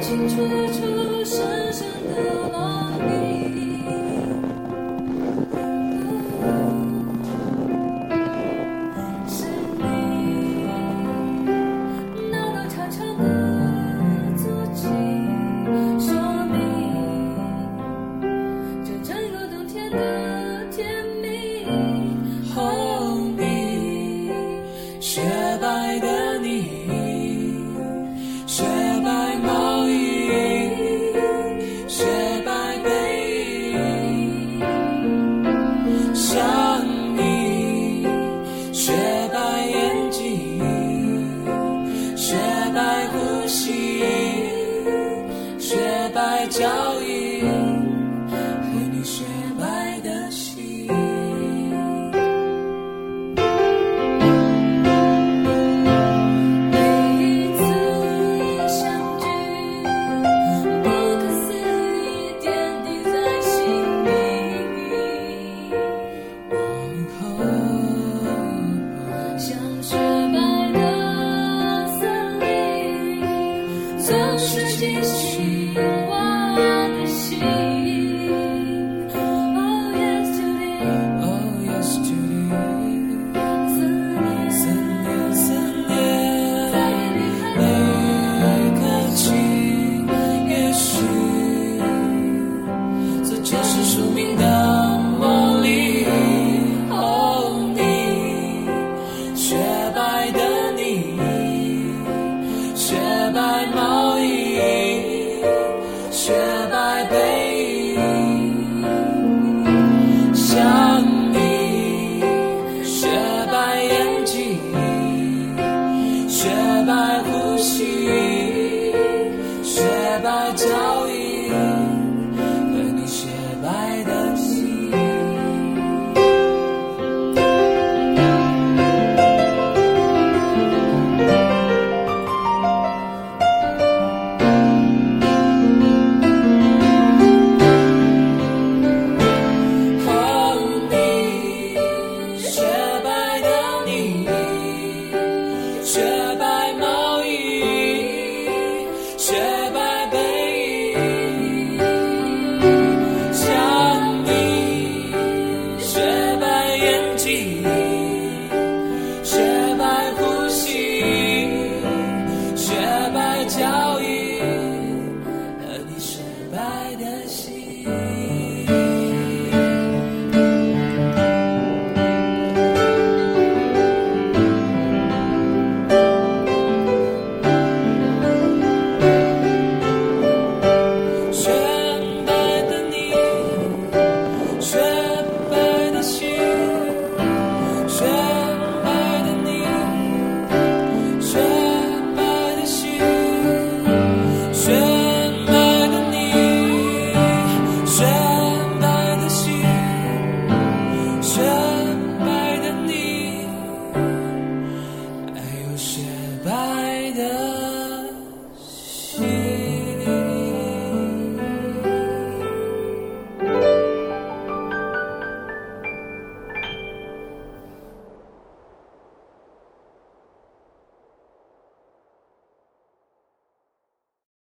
清清楚楚，深深的烙印。继续笑意